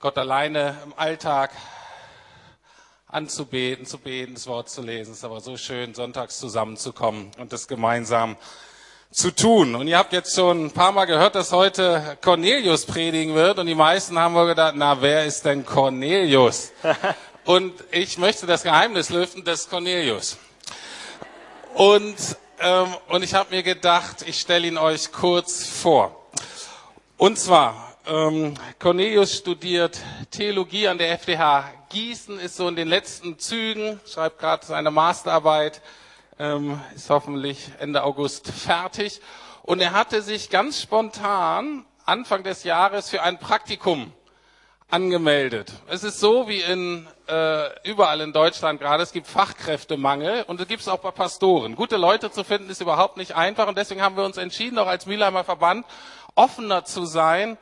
Gott alleine im Alltag anzubeten, zu beten, das Wort zu lesen. Es ist aber so schön, sonntags zusammenzukommen und das gemeinsam zu tun. Und ihr habt jetzt schon ein paar Mal gehört, dass heute Cornelius predigen wird. Und die meisten haben wohl gedacht, na, wer ist denn Cornelius? und ich möchte das Geheimnis lüften des Cornelius. Und, ähm, und ich habe mir gedacht, ich stelle ihn euch kurz vor. Und zwar, ähm, Cornelius studiert Theologie an der FDH Gießen, ist so in den letzten Zügen, schreibt gerade seine Masterarbeit, ähm, ist hoffentlich Ende August fertig. Und er hatte sich ganz spontan Anfang des Jahres für ein Praktikum angemeldet. Es ist so wie in äh, überall in Deutschland gerade, es gibt Fachkräftemangel und es gibt es auch bei Pastoren. Gute Leute zu finden ist überhaupt nicht einfach und deswegen haben wir uns entschieden, auch als Milheimer Verband, offener zu sein,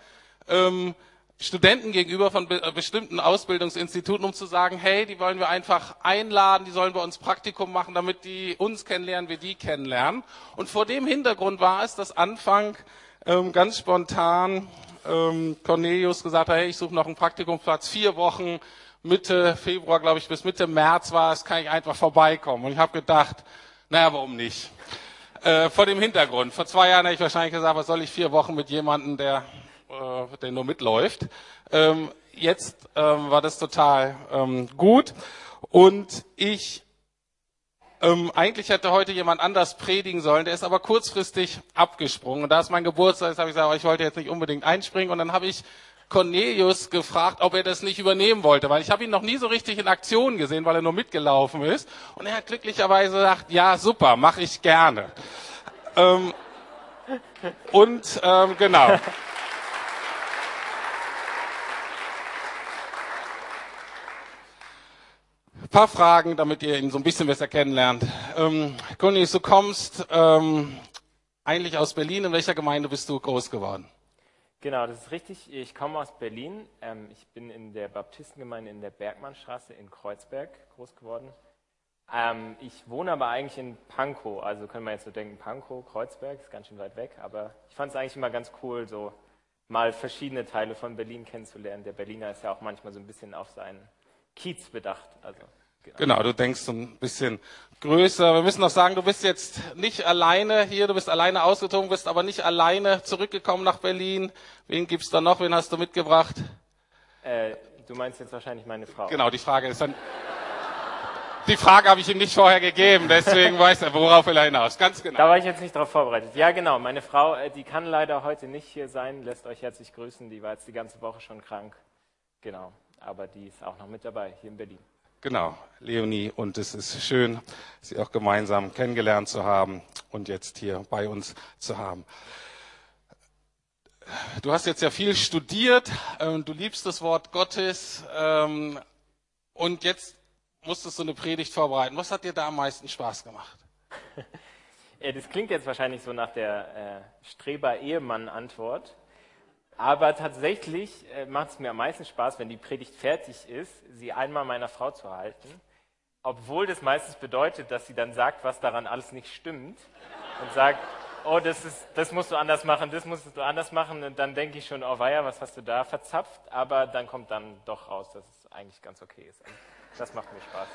ähm, Studenten gegenüber von be bestimmten Ausbildungsinstituten, um zu sagen, hey, die wollen wir einfach einladen, die sollen bei uns Praktikum machen, damit die uns kennenlernen, wir die kennenlernen. Und vor dem Hintergrund war es, dass Anfang ähm, ganz spontan ähm, Cornelius gesagt hat, hey, ich suche noch einen Praktikumsplatz, vier Wochen, Mitte Februar, glaube ich, bis Mitte März war es, kann ich einfach vorbeikommen. Und ich habe gedacht, naja, warum nicht? Äh, vor dem Hintergrund. Vor zwei Jahren hätte ich wahrscheinlich gesagt, was soll ich vier Wochen mit jemandem, der äh, der nur mitläuft. Ähm, jetzt ähm, war das total ähm, gut und ich ähm, eigentlich hätte heute jemand anders predigen sollen, der ist aber kurzfristig abgesprungen. Und da ist mein Geburtstag, habe ich gesagt, ich wollte jetzt nicht unbedingt einspringen. Und dann habe ich Cornelius gefragt, ob er das nicht übernehmen wollte, weil ich habe ihn noch nie so richtig in Aktion gesehen, weil er nur mitgelaufen ist. Und er hat glücklicherweise gesagt, ja super, mache ich gerne. ähm, und ähm, genau. Paar Fragen, damit ihr ihn so ein bisschen besser kennenlernt. Ähm, Cornelius, du kommst ähm, eigentlich aus Berlin. In welcher Gemeinde bist du groß geworden? Genau, das ist richtig. Ich komme aus Berlin. Ähm, ich bin in der Baptistengemeinde in der Bergmannstraße in Kreuzberg groß geworden. Ähm, ich wohne aber eigentlich in Pankow. Also können wir jetzt so denken, Pankow, Kreuzberg, ist ganz schön weit weg. Aber ich fand es eigentlich immer ganz cool, so mal verschiedene Teile von Berlin kennenzulernen. Der Berliner ist ja auch manchmal so ein bisschen auf seinen Kiez bedacht. Also Genau. du denkst so ein bisschen größer. Wir müssen noch sagen, du bist jetzt nicht alleine hier, du bist alleine ausgezogen, bist aber nicht alleine zurückgekommen nach Berlin. Wen gibt's da noch? Wen hast du mitgebracht? Äh, du meinst jetzt wahrscheinlich meine Frau. Genau, die Frage ist dann. Die Frage habe ich ihm nicht vorher gegeben, deswegen weiß er, worauf will er hinaus. Ganz genau. Da war ich jetzt nicht darauf vorbereitet. Ja, genau. Meine Frau, äh, die kann leider heute nicht hier sein, lässt euch herzlich grüßen. Die war jetzt die ganze Woche schon krank. Genau. Aber die ist auch noch mit dabei hier in Berlin. Genau, Leonie. Und es ist schön, Sie auch gemeinsam kennengelernt zu haben und jetzt hier bei uns zu haben. Du hast jetzt ja viel studiert, ähm, du liebst das Wort Gottes ähm, und jetzt musstest du eine Predigt vorbereiten. Was hat dir da am meisten Spaß gemacht? Das klingt jetzt wahrscheinlich so nach der äh, Streber-Ehemann-Antwort. Aber tatsächlich äh, macht es mir am meisten Spaß, wenn die Predigt fertig ist, sie einmal meiner Frau zu halten, obwohl das meistens bedeutet, dass sie dann sagt, was daran alles nicht stimmt und sagt, oh, das, ist, das musst du anders machen, das musst du anders machen. Und dann denke ich schon, oh weia, was hast du da verzapft? Aber dann kommt dann doch raus, dass es eigentlich ganz okay ist. Das macht mir Spaß.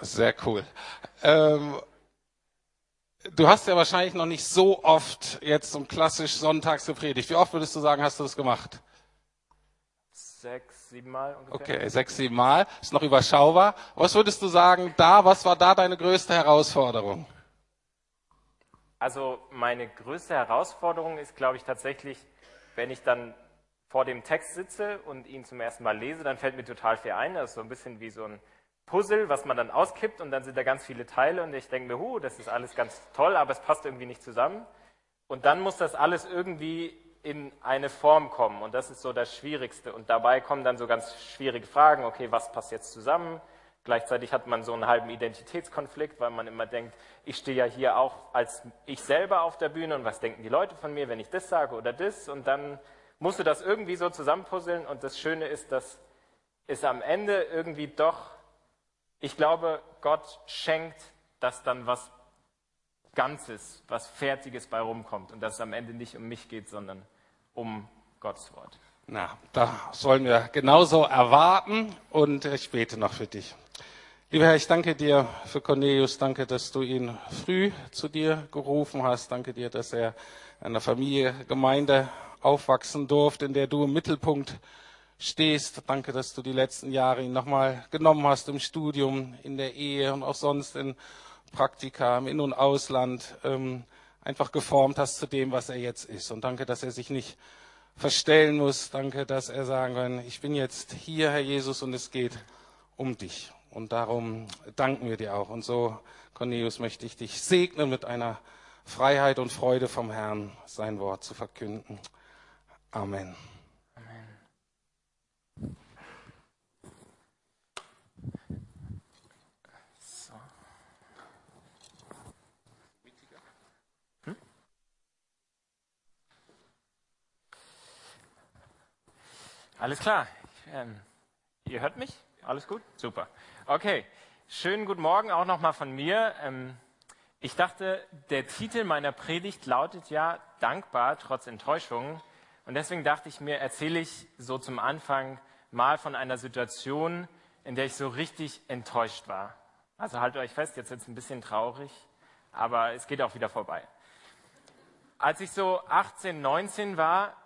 Sehr cool. Ähm, Du hast ja wahrscheinlich noch nicht so oft jetzt so klassisch sonntags gepredigt. Wie oft würdest du sagen, hast du das gemacht? Sechs, sieben Mal ungefähr. Okay, sechs, sieben Mal. Ist noch überschaubar. Was würdest du sagen, da, was war da deine größte Herausforderung? Also meine größte Herausforderung ist, glaube ich, tatsächlich, wenn ich dann vor dem Text sitze und ihn zum ersten Mal lese, dann fällt mir total viel ein. Das ist so ein bisschen wie so ein Puzzle, was man dann auskippt und dann sind da ganz viele Teile und ich denke mir, huh, das ist alles ganz toll, aber es passt irgendwie nicht zusammen. Und dann muss das alles irgendwie in eine Form kommen und das ist so das Schwierigste. Und dabei kommen dann so ganz schwierige Fragen, okay, was passt jetzt zusammen? Gleichzeitig hat man so einen halben Identitätskonflikt, weil man immer denkt, ich stehe ja hier auch als ich selber auf der Bühne und was denken die Leute von mir, wenn ich das sage oder das? Und dann musst du das irgendwie so zusammenpuzzeln und das Schöne ist, dass es am Ende irgendwie doch ich glaube, Gott schenkt, dass dann was Ganzes, was Fertiges bei rumkommt und dass es am Ende nicht um mich geht, sondern um Gottes Wort. Na, da sollen wir genauso erwarten und ich bete noch für dich. Lieber Herr, ich danke dir für Cornelius. Danke, dass du ihn früh zu dir gerufen hast. Danke dir, dass er in einer Familie, Gemeinde aufwachsen durfte, in der du im Mittelpunkt stehst. Danke, dass du die letzten Jahre ihn nochmal genommen hast im Studium, in der Ehe und auch sonst in Praktika im In- und Ausland. Ähm, einfach geformt hast zu dem, was er jetzt ist. Und danke, dass er sich nicht verstellen muss. Danke, dass er sagen kann, ich bin jetzt hier, Herr Jesus, und es geht um dich. Und darum danken wir dir auch. Und so, Cornelius, möchte ich dich segnen mit einer Freiheit und Freude vom Herrn, sein Wort zu verkünden. Amen. Alles klar. Ähm, ihr hört mich? Alles gut? Super. Okay. Schönen guten Morgen auch nochmal von mir. Ähm, ich dachte, der Titel meiner Predigt lautet ja Dankbar trotz Enttäuschung. Und deswegen dachte ich mir, erzähle ich so zum Anfang mal von einer Situation, in der ich so richtig enttäuscht war. Also haltet euch fest, jetzt wird es ein bisschen traurig, aber es geht auch wieder vorbei. Als ich so 18, 19 war,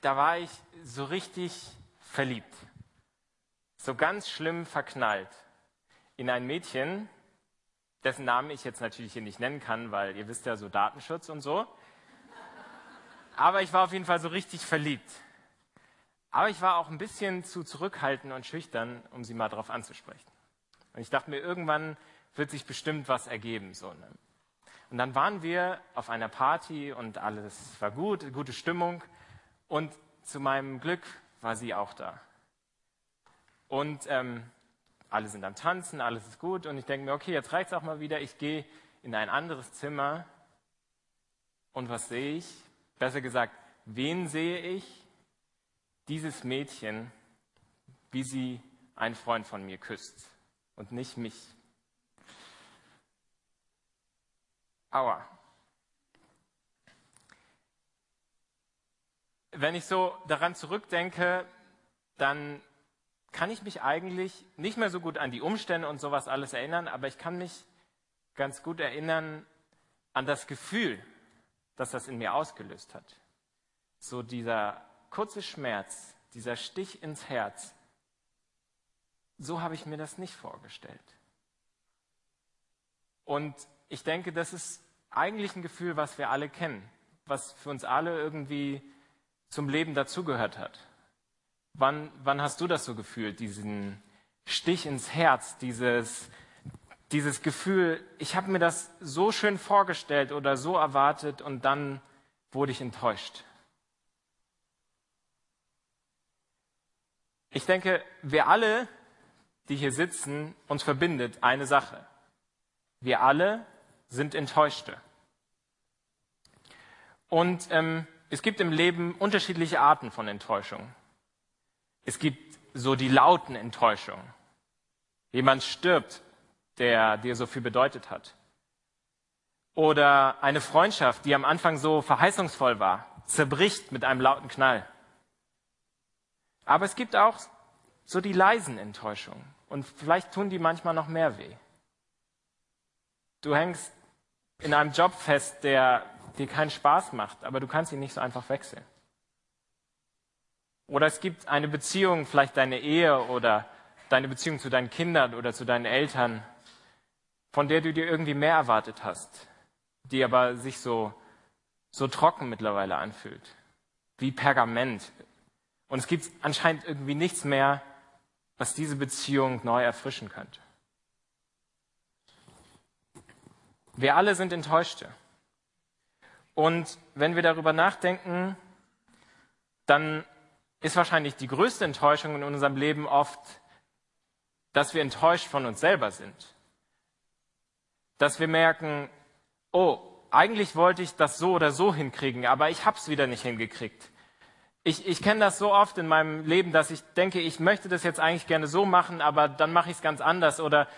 da war ich so richtig verliebt. So ganz schlimm verknallt in ein Mädchen, dessen Namen ich jetzt natürlich hier nicht nennen kann, weil ihr wisst ja so Datenschutz und so. Aber ich war auf jeden Fall so richtig verliebt. Aber ich war auch ein bisschen zu zurückhaltend und schüchtern, um sie mal darauf anzusprechen. Und ich dachte mir, irgendwann wird sich bestimmt was ergeben. So, ne? Und dann waren wir auf einer Party und alles war gut, gute Stimmung. Und zu meinem Glück war sie auch da. Und ähm, alle sind am Tanzen, alles ist gut. Und ich denke mir, okay, jetzt reicht es auch mal wieder. Ich gehe in ein anderes Zimmer. Und was sehe ich? Besser gesagt, wen sehe ich? Dieses Mädchen, wie sie einen Freund von mir küsst und nicht mich. Aua. Wenn ich so daran zurückdenke, dann kann ich mich eigentlich nicht mehr so gut an die Umstände und sowas alles erinnern, aber ich kann mich ganz gut erinnern an das Gefühl, das das in mir ausgelöst hat. So dieser kurze Schmerz, dieser Stich ins Herz, so habe ich mir das nicht vorgestellt. Und ich denke, das ist eigentlich ein Gefühl, was wir alle kennen, was für uns alle irgendwie zum Leben dazugehört hat. Wann, wann hast du das so gefühlt, diesen Stich ins Herz, dieses, dieses Gefühl, ich habe mir das so schön vorgestellt oder so erwartet und dann wurde ich enttäuscht? Ich denke, wir alle, die hier sitzen, uns verbindet eine Sache. Wir alle sind Enttäuschte. Und ähm, es gibt im Leben unterschiedliche Arten von Enttäuschung. Es gibt so die lauten Enttäuschungen. Jemand stirbt, der dir so viel bedeutet hat. Oder eine Freundschaft, die am Anfang so verheißungsvoll war, zerbricht mit einem lauten Knall. Aber es gibt auch so die leisen Enttäuschungen. Und vielleicht tun die manchmal noch mehr weh. Du hängst in einem Job fest, der dir keinen Spaß macht, aber du kannst ihn nicht so einfach wechseln. Oder es gibt eine Beziehung, vielleicht deine Ehe oder deine Beziehung zu deinen Kindern oder zu deinen Eltern, von der du dir irgendwie mehr erwartet hast, die aber sich so, so trocken mittlerweile anfühlt, wie Pergament. Und es gibt anscheinend irgendwie nichts mehr, was diese Beziehung neu erfrischen könnte. Wir alle sind Enttäuschte. Und wenn wir darüber nachdenken, dann ist wahrscheinlich die größte Enttäuschung in unserem Leben oft, dass wir enttäuscht von uns selber sind. Dass wir merken, oh, eigentlich wollte ich das so oder so hinkriegen, aber ich habe es wieder nicht hingekriegt. Ich, ich kenne das so oft in meinem Leben, dass ich denke, ich möchte das jetzt eigentlich gerne so machen, aber dann mache ich es ganz anders. Oder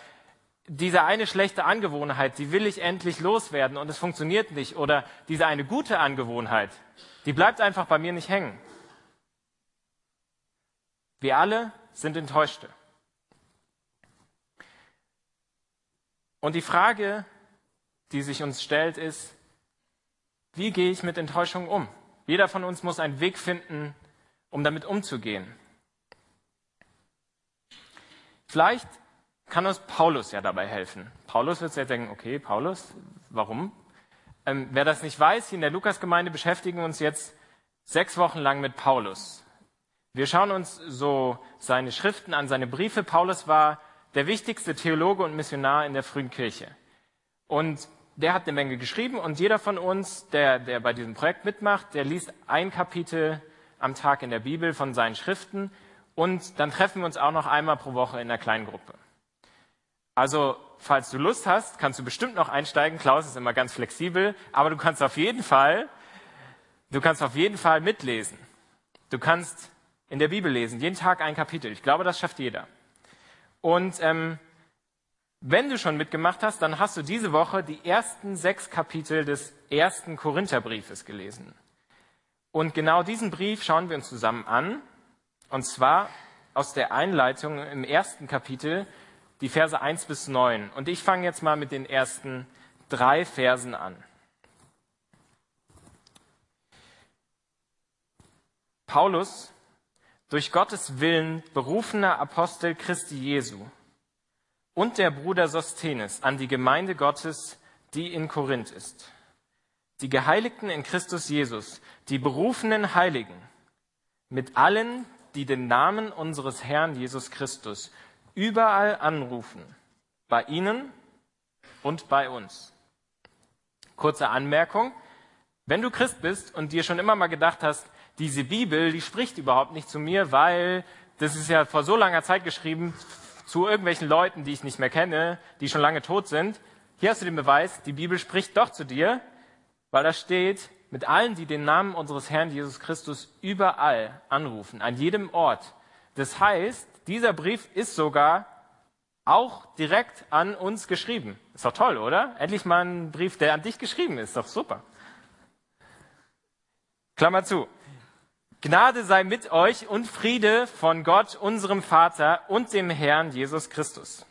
diese eine schlechte Angewohnheit, die will ich endlich loswerden und es funktioniert nicht. Oder diese eine gute Angewohnheit, die bleibt einfach bei mir nicht hängen. Wir alle sind Enttäuschte. Und die Frage, die sich uns stellt, ist, wie gehe ich mit Enttäuschung um? Jeder von uns muss einen Weg finden, um damit umzugehen. Vielleicht kann uns Paulus ja dabei helfen. Paulus wird jetzt denken, okay, Paulus, warum? Ähm, wer das nicht weiß, hier in der Lukasgemeinde beschäftigen wir uns jetzt sechs Wochen lang mit Paulus. Wir schauen uns so seine Schriften an, seine Briefe. Paulus war der wichtigste Theologe und Missionar in der frühen Kirche. Und der hat eine Menge geschrieben und jeder von uns, der, der bei diesem Projekt mitmacht, der liest ein Kapitel am Tag in der Bibel von seinen Schriften und dann treffen wir uns auch noch einmal pro Woche in einer kleinen Gruppe. Also, falls du Lust hast, kannst du bestimmt noch einsteigen. Klaus ist immer ganz flexibel, aber du kannst auf jeden Fall, du kannst auf jeden Fall mitlesen. Du kannst in der Bibel lesen, jeden Tag ein Kapitel. Ich glaube, das schafft jeder. Und ähm, wenn du schon mitgemacht hast, dann hast du diese Woche die ersten sechs Kapitel des ersten Korintherbriefes gelesen. Und genau diesen Brief schauen wir uns zusammen an. Und zwar aus der Einleitung im ersten Kapitel, die Verse 1 bis 9. Und ich fange jetzt mal mit den ersten drei Versen an. Paulus, durch Gottes Willen berufener Apostel Christi Jesu, und der Bruder Sosthenes an die Gemeinde Gottes, die in Korinth ist. Die Geheiligten in Christus Jesus, die berufenen Heiligen, mit allen, die den Namen unseres Herrn Jesus Christus überall anrufen, bei ihnen und bei uns. Kurze Anmerkung. Wenn du Christ bist und dir schon immer mal gedacht hast, diese Bibel, die spricht überhaupt nicht zu mir, weil das ist ja vor so langer Zeit geschrieben, zu irgendwelchen Leuten, die ich nicht mehr kenne, die schon lange tot sind. Hier hast du den Beweis, die Bibel spricht doch zu dir, weil da steht, mit allen, die den Namen unseres Herrn Jesus Christus überall anrufen, an jedem Ort. Das heißt, dieser Brief ist sogar auch direkt an uns geschrieben. Ist doch toll, oder? Endlich mal ein Brief, der an dich geschrieben ist. Doch super. Klammer zu. Gnade sei mit euch und Friede von Gott, unserem Vater und dem Herrn Jesus Christus.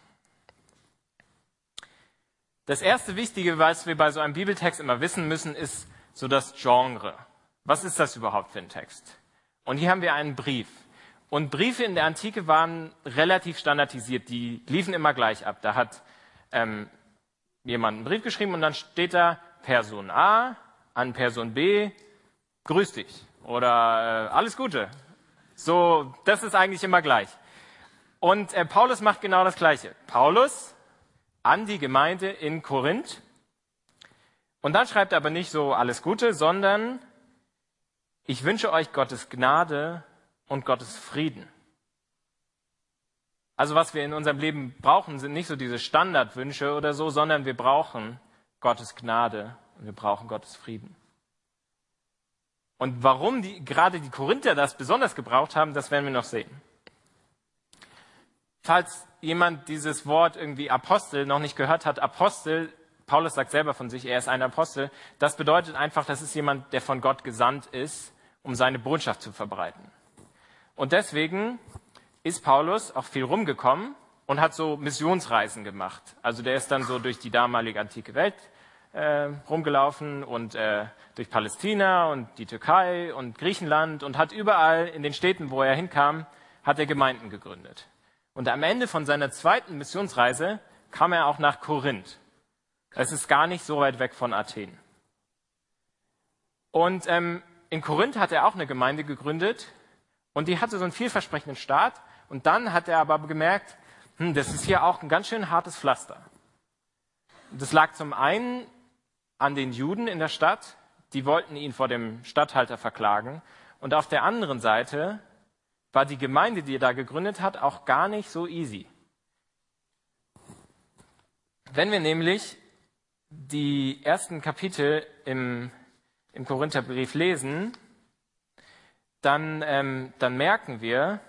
Das erste Wichtige, was wir bei so einem Bibeltext immer wissen müssen, ist so das Genre. Was ist das überhaupt für ein Text? Und hier haben wir einen Brief. Und Briefe in der Antike waren relativ standardisiert. Die liefen immer gleich ab. Da hat ähm, jemand einen Brief geschrieben und dann steht da Person A an Person B, grüß dich oder äh, alles Gute. So, das ist eigentlich immer gleich. Und äh, Paulus macht genau das Gleiche. Paulus an die Gemeinde in Korinth. Und dann schreibt er aber nicht so alles Gute, sondern ich wünsche euch Gottes Gnade und Gottes Frieden. Also was wir in unserem Leben brauchen, sind nicht so diese Standardwünsche oder so, sondern wir brauchen Gottes Gnade und wir brauchen Gottes Frieden. Und warum die, gerade die Korinther das besonders gebraucht haben, das werden wir noch sehen. Falls jemand dieses Wort irgendwie Apostel noch nicht gehört hat, Apostel, Paulus sagt selber von sich, er ist ein Apostel, das bedeutet einfach, das ist jemand, der von Gott gesandt ist, um seine Botschaft zu verbreiten. Und deswegen ist Paulus auch viel rumgekommen und hat so Missionsreisen gemacht. Also der ist dann so durch die damalige antike Welt äh, rumgelaufen und äh, durch Palästina und die Türkei und Griechenland und hat überall in den Städten, wo er hinkam, hat er Gemeinden gegründet. Und am Ende von seiner zweiten Missionsreise kam er auch nach Korinth. Es ist gar nicht so weit weg von Athen. Und ähm, in Korinth hat er auch eine Gemeinde gegründet und die hatte so einen vielversprechenden Start. Und dann hat er aber gemerkt, hm, das ist hier auch ein ganz schön hartes Pflaster. Das lag zum einen an den Juden in der Stadt, die wollten ihn vor dem Statthalter verklagen. Und auf der anderen Seite war die Gemeinde, die er da gegründet hat, auch gar nicht so easy. Wenn wir nämlich die ersten Kapitel im, im Korintherbrief lesen, dann, ähm, dann merken wir,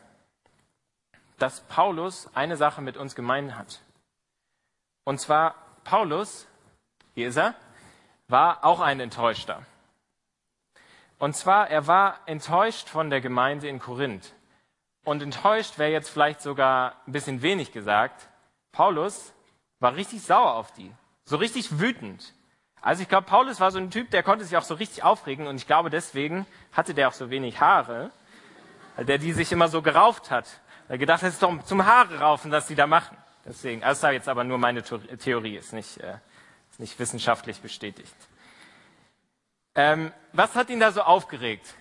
dass Paulus eine Sache mit uns gemein hat. Und zwar Paulus, hier ist er, war auch ein Enttäuschter. Und zwar, er war enttäuscht von der Gemeinde in Korinth. und enttäuscht wäre jetzt vielleicht sogar ein bisschen wenig gesagt. Paulus war richtig sauer auf die, so richtig wütend. Also ich glaube, Paulus war so ein Typ, der konnte sich auch so richtig aufregen und ich glaube, deswegen hatte der auch so wenig Haare, weil der die sich immer so gerauft hat. Er gedacht, es ist doch zum Haare raufen, dass die da machen. Deswegen, also das ist jetzt aber nur meine Theorie, ist nicht, äh, ist nicht wissenschaftlich bestätigt. Ähm, was hat ihn da so aufgeregt?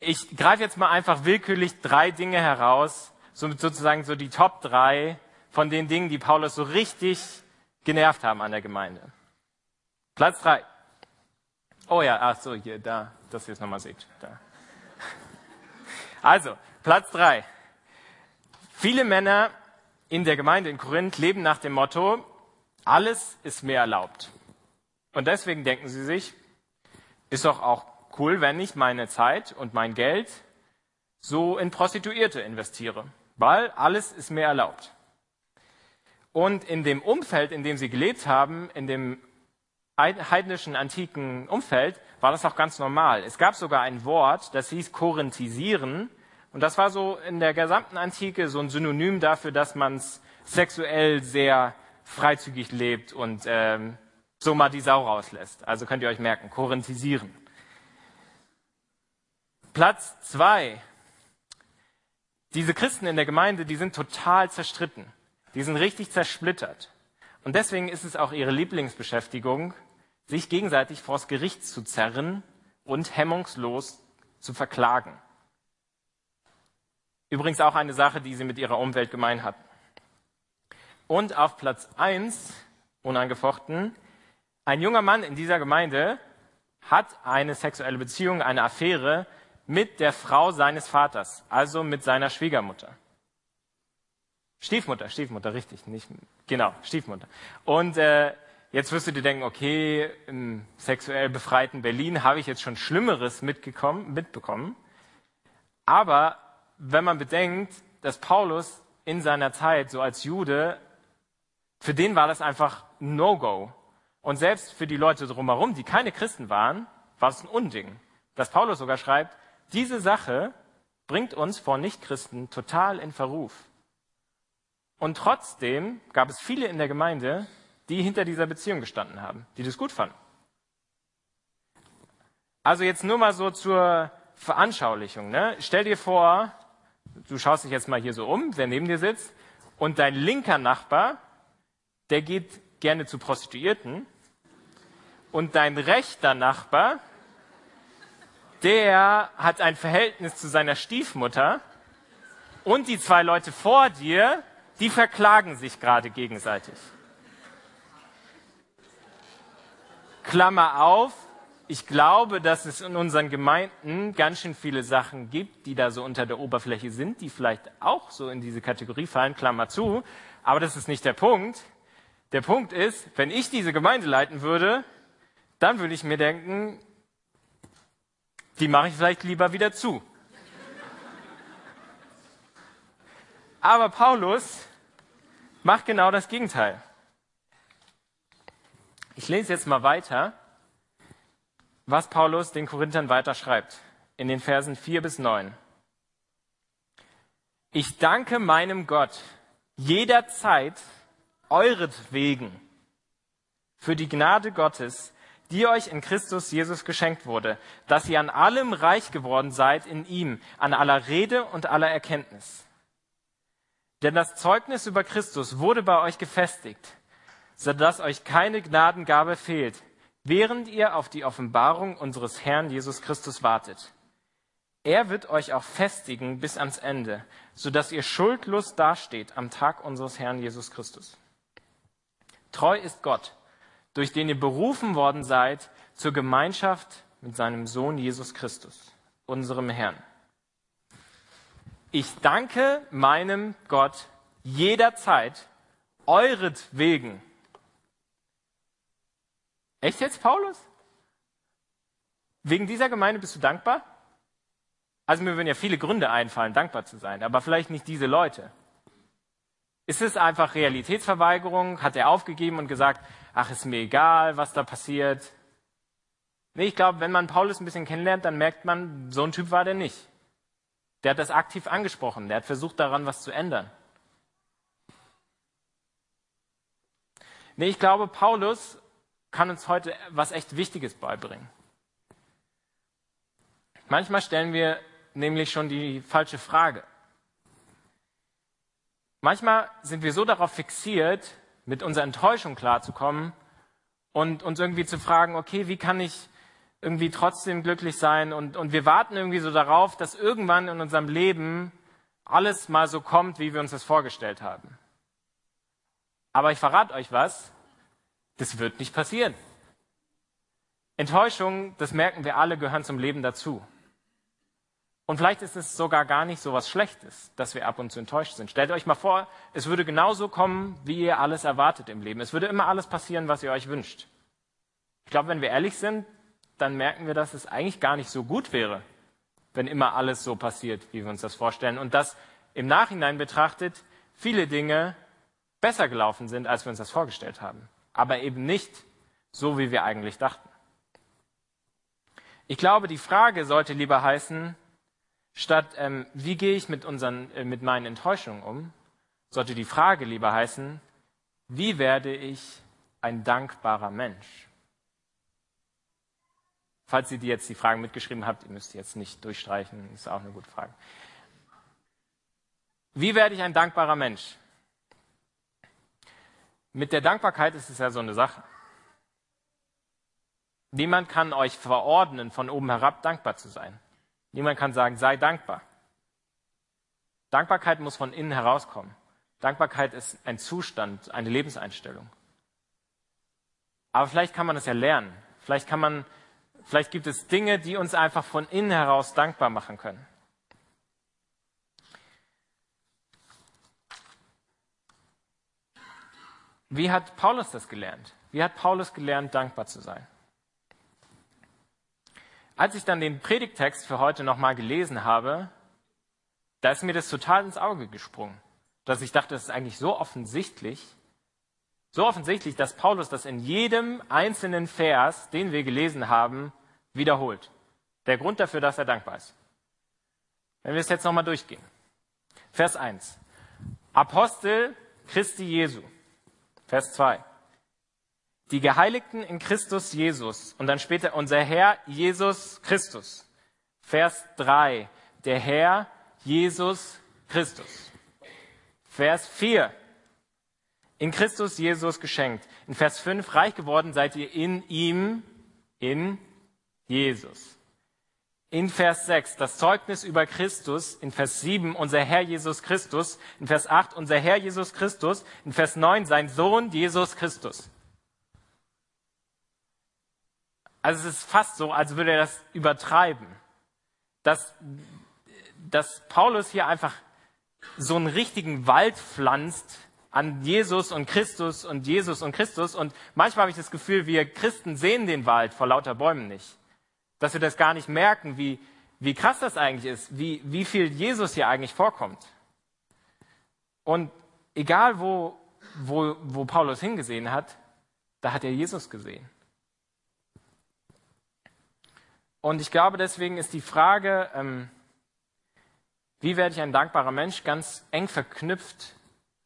Ich greife jetzt mal einfach willkürlich drei Dinge heraus, so sozusagen so die Top drei von den Dingen, die Paulus so richtig genervt haben an der Gemeinde. Platz drei. Oh ja, ach so, hier, da, dass ihr es nochmal seht. Da. Also, Platz drei. Viele Männer in der Gemeinde in Korinth leben nach dem Motto, alles ist mir erlaubt. Und deswegen denken sie sich, ist doch auch cool, wenn ich meine Zeit und mein Geld so in Prostituierte investiere, weil alles ist mir erlaubt. Und in dem Umfeld, in dem sie gelebt haben, in dem heidnischen antiken Umfeld, war das auch ganz normal. Es gab sogar ein Wort, das hieß korinthisieren. Und das war so in der gesamten Antike so ein Synonym dafür, dass man sexuell sehr freizügig lebt und ähm, so mal die Sau rauslässt. Also könnt ihr euch merken, korinthisieren. Platz zwei. Diese Christen in der Gemeinde, die sind total zerstritten. Die sind richtig zersplittert. Und deswegen ist es auch ihre Lieblingsbeschäftigung, sich gegenseitig vors Gericht zu zerren und hemmungslos zu verklagen. Übrigens auch eine Sache, die sie mit ihrer Umwelt gemein hatten. Und auf Platz eins, unangefochten, ein junger Mann in dieser Gemeinde hat eine sexuelle Beziehung, eine Affäre mit der Frau seines Vaters, also mit seiner Schwiegermutter. Stiefmutter, Stiefmutter, richtig, nicht genau, Stiefmutter. Und äh, jetzt wirst du dir denken, okay, im sexuell befreiten Berlin habe ich jetzt schon Schlimmeres mitbekommen. Aber wenn man bedenkt, dass Paulus in seiner Zeit so als Jude, für den war das einfach No-Go. Und selbst für die Leute drumherum, die keine Christen waren, war es ein Unding. Dass Paulus sogar schreibt, diese Sache bringt uns vor Nichtchristen total in Verruf. Und trotzdem gab es viele in der Gemeinde, die hinter dieser Beziehung gestanden haben, die das gut fanden. Also jetzt nur mal so zur Veranschaulichung. Ne? Stell dir vor, du schaust dich jetzt mal hier so um, wer neben dir sitzt, und dein linker Nachbar, der geht gerne zu Prostituierten, und dein rechter Nachbar, der hat ein Verhältnis zu seiner Stiefmutter, und die zwei Leute vor dir, die verklagen sich gerade gegenseitig. Klammer auf, ich glaube, dass es in unseren Gemeinden ganz schön viele Sachen gibt, die da so unter der Oberfläche sind, die vielleicht auch so in diese Kategorie fallen, Klammer zu. Aber das ist nicht der Punkt. Der Punkt ist, wenn ich diese Gemeinde leiten würde, dann würde ich mir denken, die mache ich vielleicht lieber wieder zu. Aber Paulus macht genau das Gegenteil. Ich lese jetzt mal weiter, was Paulus den Korinthern weiter schreibt, in den Versen 4 bis 9. Ich danke meinem Gott jederzeit euretwegen für die Gnade Gottes, die euch in Christus Jesus geschenkt wurde, dass ihr an allem reich geworden seid in ihm, an aller Rede und aller Erkenntnis. Denn das Zeugnis über Christus wurde bei euch gefestigt, so dass euch keine Gnadengabe fehlt, während ihr auf die Offenbarung unseres Herrn Jesus Christus wartet. Er wird euch auch festigen bis ans Ende, so dass ihr schuldlos dasteht am Tag unseres Herrn Jesus Christus. Treu ist Gott, durch den ihr berufen worden seid zur Gemeinschaft mit seinem Sohn Jesus Christus, unserem Herrn. Ich danke meinem Gott jederzeit euretwegen. Echt jetzt, Paulus? Wegen dieser Gemeinde bist du dankbar? Also mir würden ja viele Gründe einfallen, dankbar zu sein, aber vielleicht nicht diese Leute. Ist es einfach Realitätsverweigerung? Hat er aufgegeben und gesagt, ach, ist mir egal, was da passiert? Nee, ich glaube, wenn man Paulus ein bisschen kennenlernt, dann merkt man, so ein Typ war der nicht. Der hat das aktiv angesprochen. Der hat versucht, daran was zu ändern. Nee, ich glaube, Paulus kann uns heute was echt Wichtiges beibringen. Manchmal stellen wir nämlich schon die falsche Frage. Manchmal sind wir so darauf fixiert, mit unserer Enttäuschung klarzukommen und uns irgendwie zu fragen, okay, wie kann ich irgendwie trotzdem glücklich sein? Und, und wir warten irgendwie so darauf, dass irgendwann in unserem Leben alles mal so kommt, wie wir uns das vorgestellt haben. Aber ich verrate euch was, das wird nicht passieren. Enttäuschung, das merken wir alle, gehören zum Leben dazu. Und vielleicht ist es sogar gar nicht so was Schlechtes, dass wir ab und zu enttäuscht sind. Stellt euch mal vor, es würde genauso kommen, wie ihr alles erwartet im Leben. Es würde immer alles passieren, was ihr euch wünscht. Ich glaube, wenn wir ehrlich sind, dann merken wir, dass es eigentlich gar nicht so gut wäre, wenn immer alles so passiert, wie wir uns das vorstellen. Und dass im Nachhinein betrachtet viele Dinge besser gelaufen sind, als wir uns das vorgestellt haben. Aber eben nicht so, wie wir eigentlich dachten. Ich glaube, die Frage sollte lieber heißen, Statt ähm, wie gehe ich mit, unseren, äh, mit meinen Enttäuschungen um, sollte die Frage lieber heißen, wie werde ich ein dankbarer Mensch? Falls ihr die jetzt die Fragen mitgeschrieben habt, ihr müsst jetzt nicht durchstreichen, ist auch eine gute Frage. Wie werde ich ein dankbarer Mensch? Mit der Dankbarkeit ist es ja so eine Sache. Niemand kann euch verordnen, von oben herab dankbar zu sein. Niemand kann sagen, sei dankbar. Dankbarkeit muss von innen herauskommen. Dankbarkeit ist ein Zustand, eine Lebenseinstellung. Aber vielleicht kann man es ja lernen. Vielleicht kann man, vielleicht gibt es Dinge, die uns einfach von innen heraus dankbar machen können. Wie hat Paulus das gelernt? Wie hat Paulus gelernt, dankbar zu sein? Als ich dann den Predigtext für heute nochmal gelesen habe, da ist mir das total ins Auge gesprungen, dass ich dachte, das ist eigentlich so offensichtlich, so offensichtlich, dass Paulus das in jedem einzelnen Vers, den wir gelesen haben, wiederholt. Der Grund dafür, dass er dankbar ist. Wenn wir es jetzt nochmal durchgehen. Vers 1. Apostel Christi Jesu. Vers 2 die Geheiligten in Christus Jesus und dann später unser Herr Jesus Christus. Vers 3, der Herr Jesus Christus. Vers 4, in Christus Jesus geschenkt. In Vers 5, reich geworden seid ihr in ihm, in Jesus. In Vers 6, das Zeugnis über Christus. In Vers 7, unser Herr Jesus Christus. In Vers 8, unser Herr Jesus Christus. In Vers 9, sein Sohn Jesus Christus. Also es ist fast so, als würde er das übertreiben. Dass, dass Paulus hier einfach so einen richtigen Wald pflanzt an Jesus und Christus und Jesus und Christus. Und manchmal habe ich das Gefühl, wir Christen sehen den Wald vor lauter Bäumen nicht. Dass wir das gar nicht merken, wie, wie krass das eigentlich ist, wie, wie viel Jesus hier eigentlich vorkommt. Und egal wo, wo, wo Paulus hingesehen hat, da hat er Jesus gesehen. Und ich glaube, deswegen ist die Frage, ähm, wie werde ich ein dankbarer Mensch, ganz eng verknüpft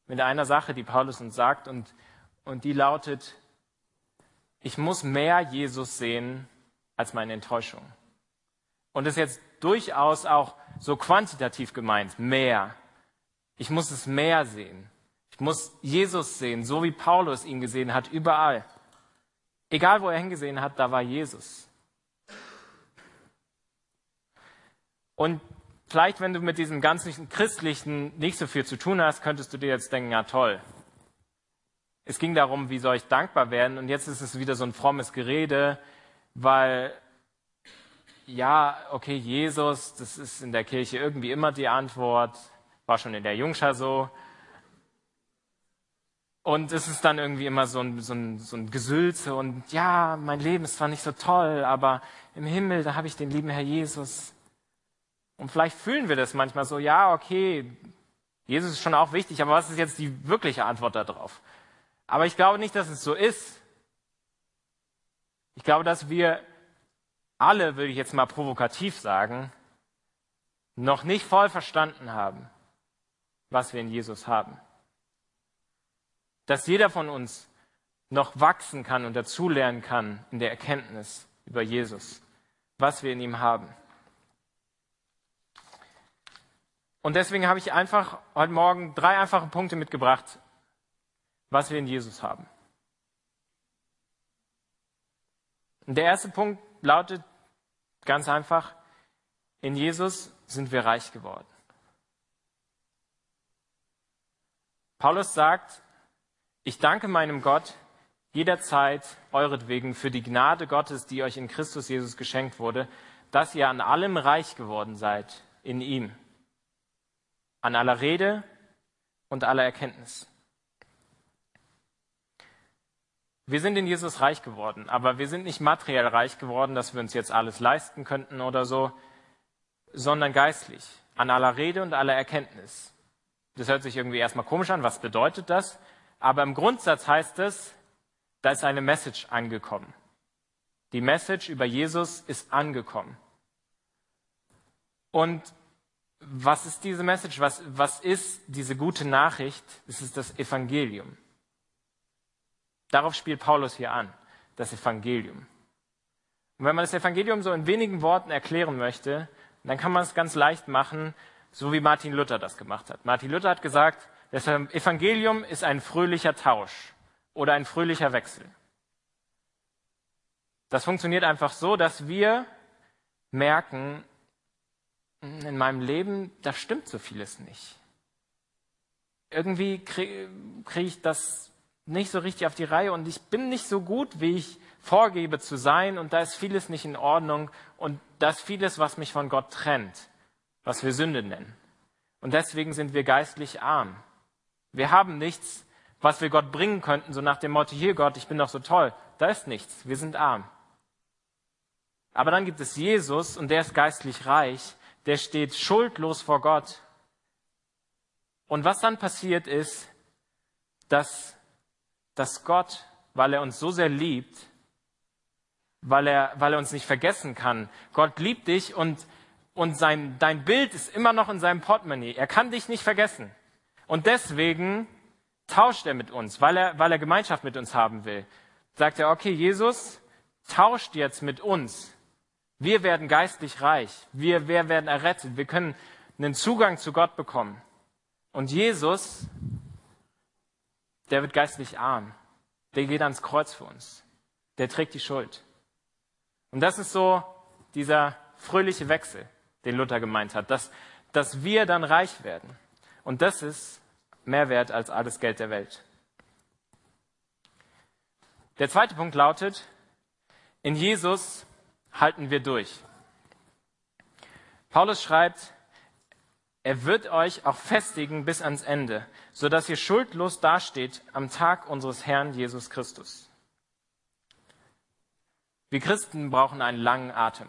mit einer Sache, die Paulus uns sagt. Und, und die lautet, ich muss mehr Jesus sehen als meine Enttäuschung. Und das ist jetzt durchaus auch so quantitativ gemeint, mehr. Ich muss es mehr sehen. Ich muss Jesus sehen, so wie Paulus ihn gesehen hat, überall. Egal wo er hingesehen hat, da war Jesus. Und vielleicht, wenn du mit diesem ganzen Christlichen nicht so viel zu tun hast, könntest du dir jetzt denken, ja toll. Es ging darum, wie soll ich dankbar werden? Und jetzt ist es wieder so ein frommes Gerede, weil, ja, okay, Jesus, das ist in der Kirche irgendwie immer die Antwort, war schon in der Jungschar so. Und es ist dann irgendwie immer so ein, so, ein, so ein Gesülze und ja, mein Leben ist zwar nicht so toll, aber im Himmel, da habe ich den lieben Herr Jesus. Und vielleicht fühlen wir das manchmal so, ja, okay, Jesus ist schon auch wichtig, aber was ist jetzt die wirkliche Antwort darauf? Aber ich glaube nicht, dass es so ist. Ich glaube, dass wir alle, würde ich jetzt mal provokativ sagen, noch nicht voll verstanden haben, was wir in Jesus haben. Dass jeder von uns noch wachsen kann und dazulernen kann in der Erkenntnis über Jesus, was wir in ihm haben. Und deswegen habe ich einfach heute Morgen drei einfache Punkte mitgebracht, was wir in Jesus haben. Und der erste Punkt lautet ganz einfach, in Jesus sind wir reich geworden. Paulus sagt, ich danke meinem Gott jederzeit euretwegen für die Gnade Gottes, die euch in Christus Jesus geschenkt wurde, dass ihr an allem reich geworden seid in ihm, an aller Rede und aller Erkenntnis. Wir sind in Jesus reich geworden, aber wir sind nicht materiell reich geworden, dass wir uns jetzt alles leisten könnten oder so, sondern geistlich, an aller Rede und aller Erkenntnis. Das hört sich irgendwie erstmal komisch an, was bedeutet das? Aber im Grundsatz heißt es, da ist eine Message angekommen. Die Message über Jesus ist angekommen. Und was ist diese Message? Was, was ist diese gute Nachricht? Es ist das Evangelium. Darauf spielt Paulus hier an, das Evangelium. Und wenn man das Evangelium so in wenigen Worten erklären möchte, dann kann man es ganz leicht machen, so wie Martin Luther das gemacht hat. Martin Luther hat gesagt, das Evangelium ist ein fröhlicher Tausch oder ein fröhlicher Wechsel. Das funktioniert einfach so, dass wir merken, in meinem Leben, da stimmt so vieles nicht. Irgendwie kriege krieg ich das nicht so richtig auf die Reihe und ich bin nicht so gut, wie ich vorgebe zu sein und da ist vieles nicht in Ordnung und da ist vieles, was mich von Gott trennt, was wir Sünde nennen. Und deswegen sind wir geistlich arm. Wir haben nichts, was wir Gott bringen könnten, so nach dem Motto, hier Gott, ich bin doch so toll. Da ist nichts, wir sind arm. Aber dann gibt es Jesus und der ist geistlich reich, der steht schuldlos vor Gott. Und was dann passiert ist, dass, dass Gott, weil er uns so sehr liebt, weil er, weil er uns nicht vergessen kann, Gott liebt dich und, und sein, dein Bild ist immer noch in seinem Portemonnaie. Er kann dich nicht vergessen. Und deswegen tauscht er mit uns, weil er, weil er Gemeinschaft mit uns haben will. Sagt er, okay, Jesus tauscht jetzt mit uns. Wir werden geistlich reich. Wir, wir werden errettet. Wir können einen Zugang zu Gott bekommen. Und Jesus, der wird geistlich arm. Der geht ans Kreuz für uns. Der trägt die Schuld. Und das ist so dieser fröhliche Wechsel, den Luther gemeint hat, dass, dass wir dann reich werden. Und das ist mehr wert als alles Geld der Welt. Der zweite Punkt lautet, in Jesus halten wir durch. Paulus schreibt, er wird euch auch festigen bis ans Ende, so dass ihr schuldlos dasteht am Tag unseres Herrn Jesus Christus. Wir Christen brauchen einen langen Atem.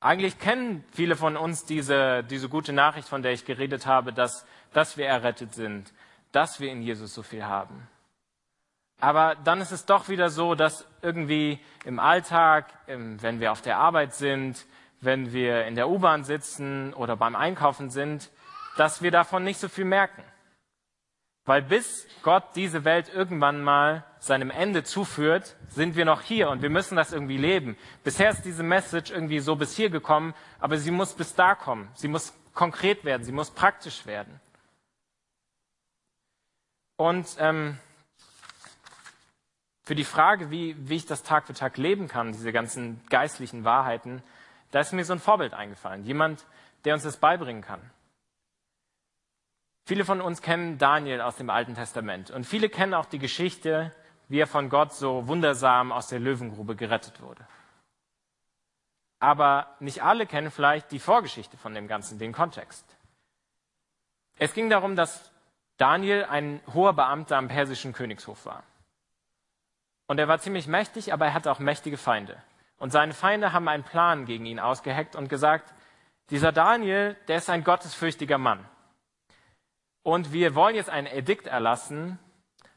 Eigentlich kennen viele von uns diese, diese gute Nachricht, von der ich geredet habe, dass, dass wir errettet sind, dass wir in Jesus so viel haben. Aber dann ist es doch wieder so, dass irgendwie im Alltag, wenn wir auf der Arbeit sind, wenn wir in der U-Bahn sitzen oder beim Einkaufen sind, dass wir davon nicht so viel merken. Weil bis Gott diese Welt irgendwann mal seinem Ende zuführt, sind wir noch hier und wir müssen das irgendwie leben. Bisher ist diese Message irgendwie so bis hier gekommen, aber sie muss bis da kommen. Sie muss konkret werden, sie muss praktisch werden. Und ähm, für die Frage, wie, wie ich das Tag für Tag leben kann, diese ganzen geistlichen Wahrheiten, da ist mir so ein Vorbild eingefallen. Jemand, der uns das beibringen kann. Viele von uns kennen Daniel aus dem Alten Testament und viele kennen auch die Geschichte, wie er von Gott so wundersam aus der Löwengrube gerettet wurde. Aber nicht alle kennen vielleicht die Vorgeschichte von dem Ganzen, den Kontext. Es ging darum, dass Daniel ein hoher Beamter am persischen Königshof war. Und er war ziemlich mächtig, aber er hatte auch mächtige Feinde. Und seine Feinde haben einen Plan gegen ihn ausgeheckt und gesagt, dieser Daniel, der ist ein gottesfürchtiger Mann. Und wir wollen jetzt ein Edikt erlassen,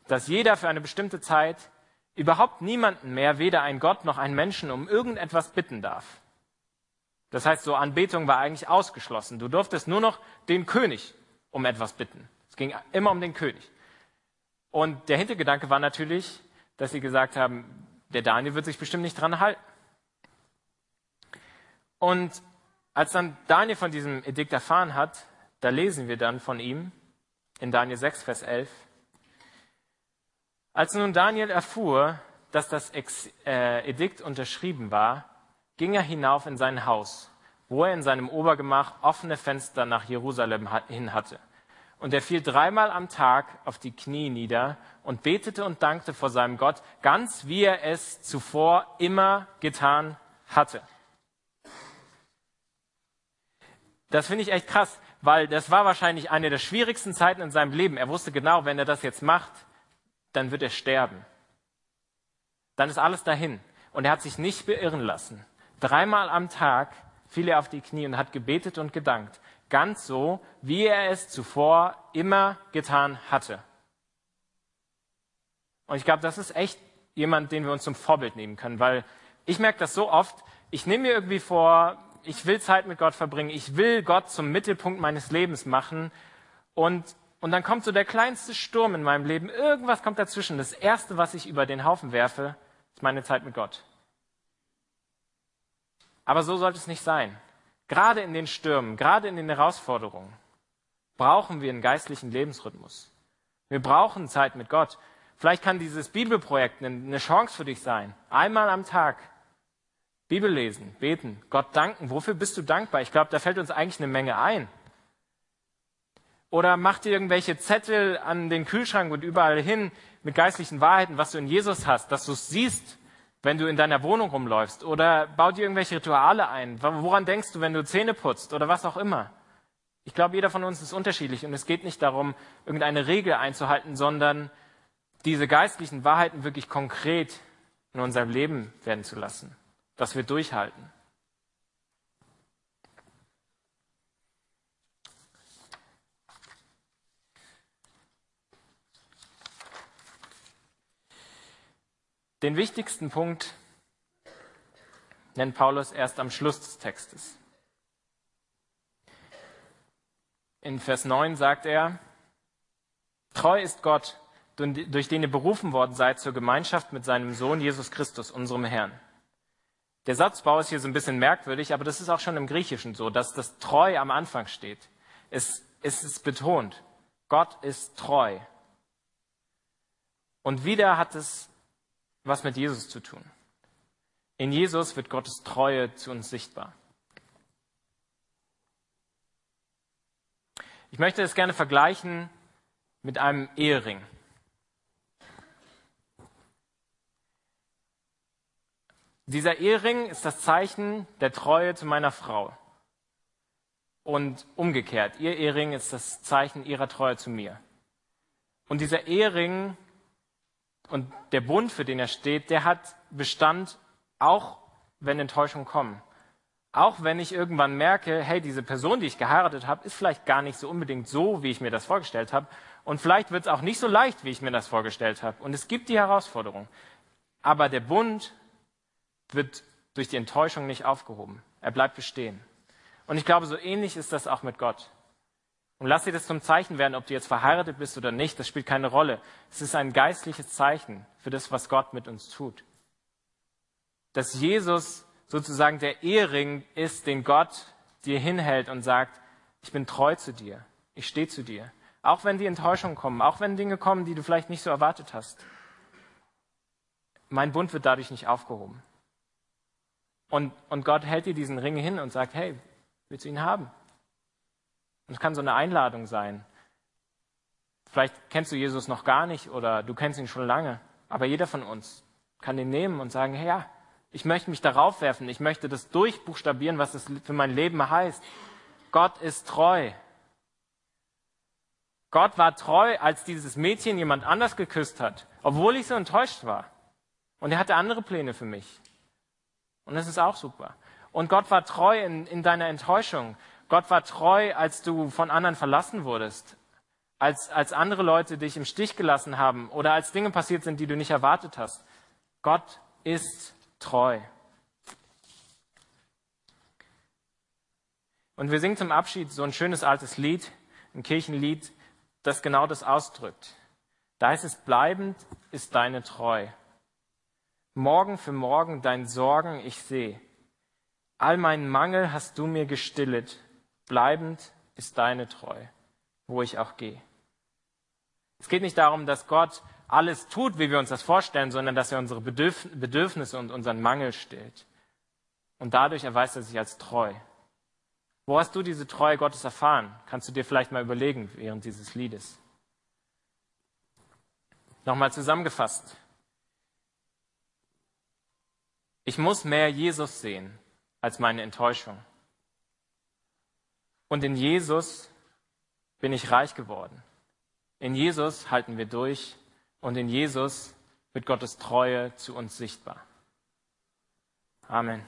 dass jeder für eine bestimmte Zeit überhaupt niemanden mehr, weder ein Gott noch ein Menschen, um irgendetwas bitten darf. Das heißt, so Anbetung war eigentlich ausgeschlossen. Du durftest nur noch den König um etwas bitten. Es ging immer um den König. Und der Hintergedanke war natürlich, dass sie gesagt haben, der Daniel wird sich bestimmt nicht dran halten. Und als dann Daniel von diesem Edikt erfahren hat, da lesen wir dann von ihm in Daniel 6, Vers 11. Als nun Daniel erfuhr, dass das äh, Edikt unterschrieben war, ging er hinauf in sein Haus, wo er in seinem Obergemach offene Fenster nach Jerusalem hin hatte. Und er fiel dreimal am Tag auf die Knie nieder und betete und dankte vor seinem Gott, ganz wie er es zuvor immer getan hatte. Das finde ich echt krass, weil das war wahrscheinlich eine der schwierigsten Zeiten in seinem Leben. Er wusste genau, wenn er das jetzt macht, dann wird er sterben. Dann ist alles dahin. Und er hat sich nicht beirren lassen. Dreimal am Tag fiel er auf die Knie und hat gebetet und gedankt. Ganz so, wie er es zuvor immer getan hatte. Und ich glaube, das ist echt jemand, den wir uns zum Vorbild nehmen können, weil ich merke das so oft. Ich nehme mir irgendwie vor, ich will Zeit mit Gott verbringen, ich will Gott zum Mittelpunkt meines Lebens machen und, und dann kommt so der kleinste Sturm in meinem Leben, irgendwas kommt dazwischen. Das Erste, was ich über den Haufen werfe, ist meine Zeit mit Gott. Aber so sollte es nicht sein. Gerade in den Stürmen, gerade in den Herausforderungen brauchen wir einen geistlichen Lebensrhythmus. Wir brauchen Zeit mit Gott. Vielleicht kann dieses Bibelprojekt eine Chance für dich sein. Einmal am Tag Bibel lesen, beten, Gott danken. Wofür bist du dankbar? Ich glaube, da fällt uns eigentlich eine Menge ein. Oder mach dir irgendwelche Zettel an den Kühlschrank und überall hin mit geistlichen Wahrheiten, was du in Jesus hast, dass du es siehst, wenn du in deiner Wohnung rumläufst. Oder bau dir irgendwelche Rituale ein. Woran denkst du, wenn du Zähne putzt oder was auch immer? Ich glaube, jeder von uns ist unterschiedlich und es geht nicht darum, irgendeine Regel einzuhalten, sondern diese geistlichen Wahrheiten wirklich konkret in unserem Leben werden zu lassen dass wir durchhalten. Den wichtigsten Punkt nennt Paulus erst am Schluss des Textes. In Vers 9 sagt er, Treu ist Gott, durch den ihr berufen worden seid zur Gemeinschaft mit seinem Sohn Jesus Christus, unserem Herrn. Der Satzbau ist hier so ein bisschen merkwürdig, aber das ist auch schon im Griechischen so, dass das treu am Anfang steht. Es, es ist betont. Gott ist treu. Und wieder hat es was mit Jesus zu tun. In Jesus wird Gottes Treue zu uns sichtbar. Ich möchte es gerne vergleichen mit einem Ehering. Dieser Ehering ist das Zeichen der Treue zu meiner Frau. Und umgekehrt, ihr Ehering ist das Zeichen ihrer Treue zu mir. Und dieser Ehering und der Bund, für den er steht, der hat Bestand, auch wenn Enttäuschungen kommen. Auch wenn ich irgendwann merke, hey, diese Person, die ich geheiratet habe, ist vielleicht gar nicht so unbedingt so, wie ich mir das vorgestellt habe. Und vielleicht wird es auch nicht so leicht, wie ich mir das vorgestellt habe. Und es gibt die Herausforderung. Aber der Bund wird durch die Enttäuschung nicht aufgehoben. Er bleibt bestehen. Und ich glaube, so ähnlich ist das auch mit Gott. Und lass dir das zum Zeichen werden, ob du jetzt verheiratet bist oder nicht, das spielt keine Rolle. Es ist ein geistliches Zeichen für das, was Gott mit uns tut. Dass Jesus sozusagen der Ehering ist, den Gott dir hinhält und sagt, ich bin treu zu dir, ich stehe zu dir. Auch wenn die Enttäuschungen kommen, auch wenn Dinge kommen, die du vielleicht nicht so erwartet hast. Mein Bund wird dadurch nicht aufgehoben. Und, und Gott hält dir diesen Ring hin und sagt, hey, willst du ihn haben? Und es kann so eine Einladung sein. Vielleicht kennst du Jesus noch gar nicht oder du kennst ihn schon lange, aber jeder von uns kann ihn nehmen und sagen, hey, ja, ich möchte mich darauf werfen, ich möchte das durchbuchstabieren, was es für mein Leben heißt. Gott ist treu. Gott war treu, als dieses Mädchen jemand anders geküsst hat, obwohl ich so enttäuscht war. Und er hatte andere Pläne für mich. Und das ist auch super. Und Gott war treu in, in deiner Enttäuschung. Gott war treu, als du von anderen verlassen wurdest. Als, als andere Leute dich im Stich gelassen haben oder als Dinge passiert sind, die du nicht erwartet hast. Gott ist treu. Und wir singen zum Abschied so ein schönes altes Lied, ein Kirchenlied, das genau das ausdrückt. Da heißt es, bleibend ist deine Treu. Morgen für morgen dein Sorgen ich seh. All meinen Mangel hast du mir gestillet. Bleibend ist deine Treu, wo ich auch gehe. Es geht nicht darum, dass Gott alles tut, wie wir uns das vorstellen, sondern dass er unsere Bedürfnisse und unseren Mangel stillt. Und dadurch erweist er sich als treu. Wo hast du diese Treue Gottes erfahren? Kannst du dir vielleicht mal überlegen während dieses Liedes. Nochmal zusammengefasst. Ich muss mehr Jesus sehen als meine Enttäuschung. Und in Jesus bin ich reich geworden. In Jesus halten wir durch und in Jesus wird Gottes Treue zu uns sichtbar. Amen.